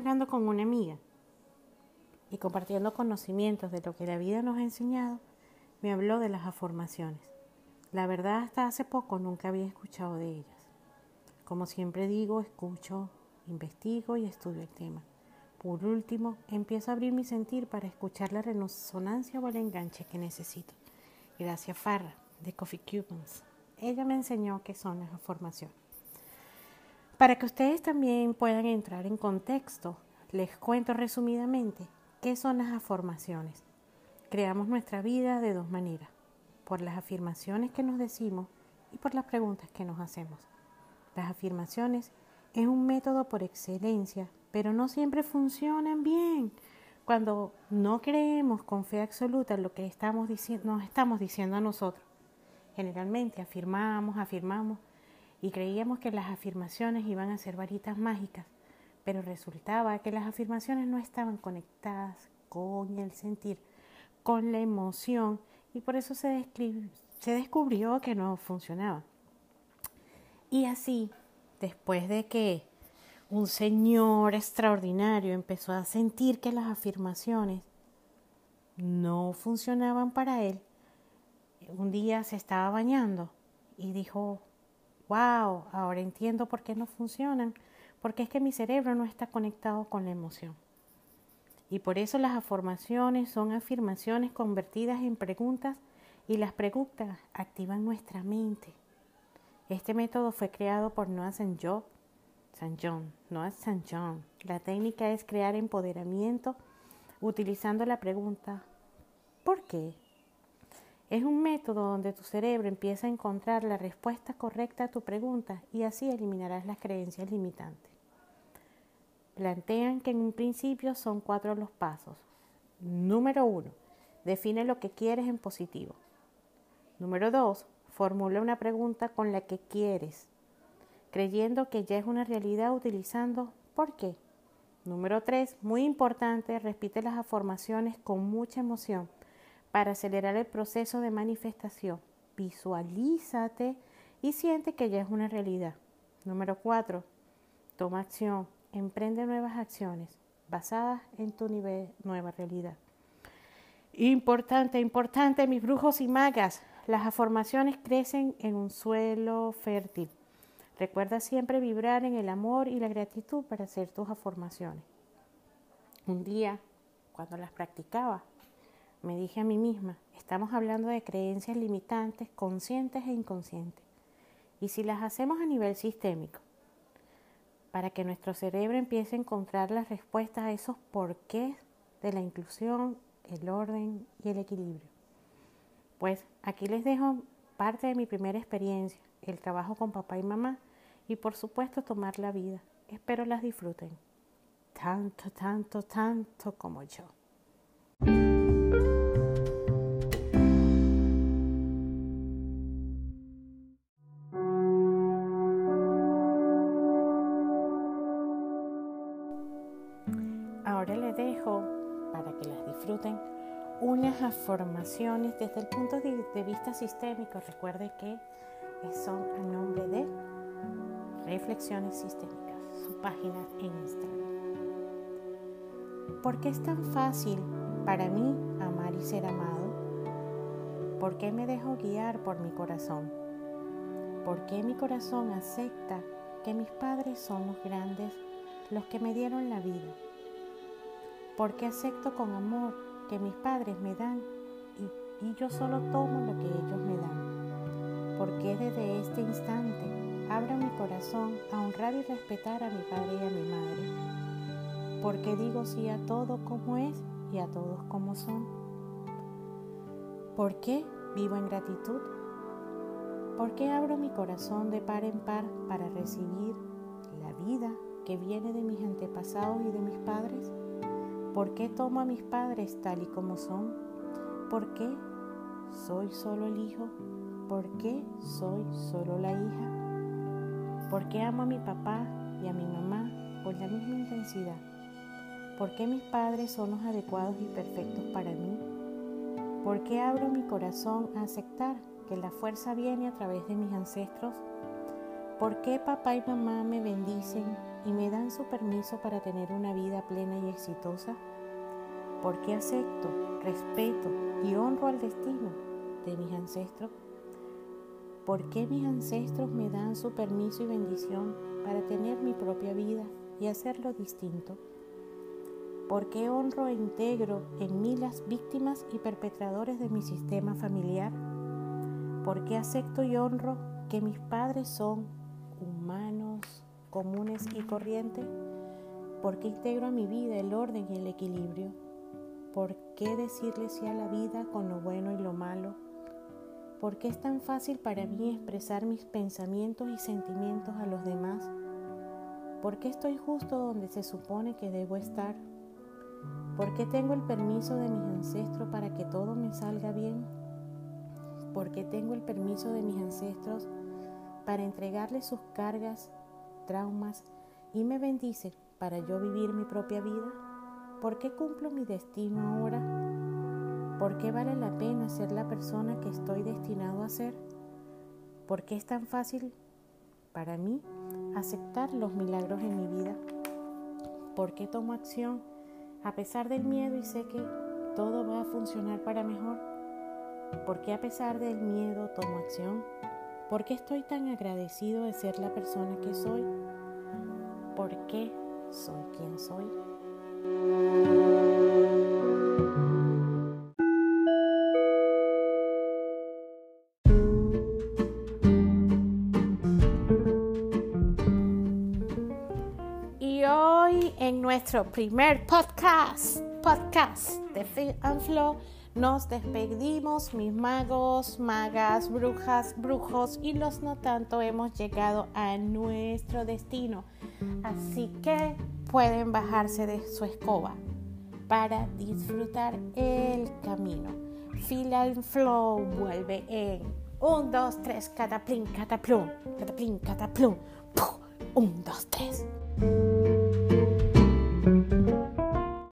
hablando con una amiga y compartiendo conocimientos de lo que la vida nos ha enseñado, me habló de las afirmaciones. La verdad, hasta hace poco nunca había escuchado de ellas. Como siempre digo, escucho, investigo y estudio el tema. Por último, empiezo a abrir mi sentir para escuchar la resonancia o el enganche que necesito. Gracias Farra, de Coffee Cubans. Ella me enseñó qué son las afirmaciones. Para que ustedes también puedan entrar en contexto, les cuento resumidamente qué son las afirmaciones. Creamos nuestra vida de dos maneras, por las afirmaciones que nos decimos y por las preguntas que nos hacemos. Las afirmaciones es un método por excelencia, pero no siempre funcionan bien. Cuando no creemos con fe absoluta lo que estamos nos estamos diciendo a nosotros. Generalmente afirmamos, afirmamos y creíamos que las afirmaciones iban a ser varitas mágicas, pero resultaba que las afirmaciones no estaban conectadas con el sentir, con la emoción y por eso se, se descubrió que no funcionaba. Y así, después de que un señor extraordinario empezó a sentir que las afirmaciones no funcionaban para él, un día se estaba bañando y dijo, wow, ahora entiendo por qué no funcionan, porque es que mi cerebro no está conectado con la emoción. Y por eso las afirmaciones son afirmaciones convertidas en preguntas y las preguntas activan nuestra mente. Este método fue creado por Noah St. John, St. John, Noah St. John. La técnica es crear empoderamiento utilizando la pregunta ¿por qué? Es un método donde tu cerebro empieza a encontrar la respuesta correcta a tu pregunta y así eliminarás las creencias limitantes. Plantean que en un principio son cuatro los pasos. Número uno, define lo que quieres en positivo. Número dos, formula una pregunta con la que quieres, creyendo que ya es una realidad utilizando ¿por qué? Número tres, muy importante, repite las afirmaciones con mucha emoción para acelerar el proceso de manifestación. Visualízate y siente que ya es una realidad. Número 4. Toma acción. Emprende nuevas acciones basadas en tu nueva realidad. Importante, importante, mis brujos y magas. Las afirmaciones crecen en un suelo fértil. Recuerda siempre vibrar en el amor y la gratitud para hacer tus afirmaciones. Un día, cuando las practicaba, me dije a mí misma, estamos hablando de creencias limitantes, conscientes e inconscientes. Y si las hacemos a nivel sistémico, para que nuestro cerebro empiece a encontrar las respuestas a esos porqués de la inclusión, el orden y el equilibrio. Pues aquí les dejo parte de mi primera experiencia, el trabajo con papá y mamá y por supuesto tomar la vida. Espero las disfruten. Tanto, tanto, tanto como yo. Disfruten unas afirmaciones desde el punto de vista sistémico. Recuerde que son a nombre de Reflexiones Sistémicas, su página en Instagram. ¿Por qué es tan fácil para mí amar y ser amado? ¿Por qué me dejo guiar por mi corazón? ¿Por qué mi corazón acepta que mis padres son los grandes, los que me dieron la vida? ¿Por qué acepto con amor que mis padres me dan y, yo solo tomo lo que ellos me dan? ¿Por qué desde este instante abro mi corazón a honrar y respetar a mi padre y a mi madre? ¿Por qué digo sí a todo como es y a todos como son. ¿Por qué vivo en gratitud? ¿Por qué abro mi corazón de par en par para recibir la vida que viene de mis antepasados y de mis padres? ¿Por qué tomo a mis padres tal y como son? ¿Por qué soy solo el hijo? ¿Por qué soy solo la hija? ¿Por qué amo a mi papá y a mi mamá con la misma intensidad? ¿Por qué mis padres son los adecuados y perfectos para mí? ¿Por qué abro mi corazón a aceptar que la fuerza viene a través de mis ancestros? ¿Por qué papá y mamá me bendicen y me dan su permiso para tener una vida plena y exitosa? ¿Por qué acepto, respeto y honro al destino de mis ancestros? ¿Por qué mis ancestros me dan su permiso y bendición para tener mi propia vida y hacerlo distinto? ¿Por qué honro e integro en mí las víctimas y perpetradores de mi sistema familiar? ¿Por qué acepto y honro que mis padres son humanos, comunes y corrientes? ¿Por qué integro a mi vida el orden y el equilibrio? ¿Por qué decirle sí a la vida con lo bueno y lo malo? ¿Por qué es tan fácil para mí expresar mis pensamientos y sentimientos a los demás? ¿Por qué estoy justo donde se supone que debo estar? ¿Por qué tengo el permiso de mis ancestros para que todo me salga bien? ¿Por qué tengo el permiso de mis ancestros para entregarles sus cargas, traumas y me bendice para yo vivir mi propia vida? ¿Por qué cumplo mi destino ahora? ¿Por qué vale la pena ser la persona que estoy destinado a ser? ¿Por qué es tan fácil para mí aceptar los milagros en mi vida? ¿Por qué tomo acción a pesar del miedo y sé que todo va a funcionar para mejor? ¿Por qué a pesar del miedo tomo acción? ¿Por qué estoy tan agradecido de ser la persona que soy? ¿Por qué soy quien soy? Y hoy en nuestro primer podcast, podcast de Fit and Flow, nos despedimos, mis magos, magas, brujas, brujos y los no tanto hemos llegado a nuestro destino. Así que pueden bajarse de su escoba para disfrutar el camino. Fila and Flow vuelve en 1, 2, 3, cataplín, cataplum, cataplín, cataplum. 1, 2, 3.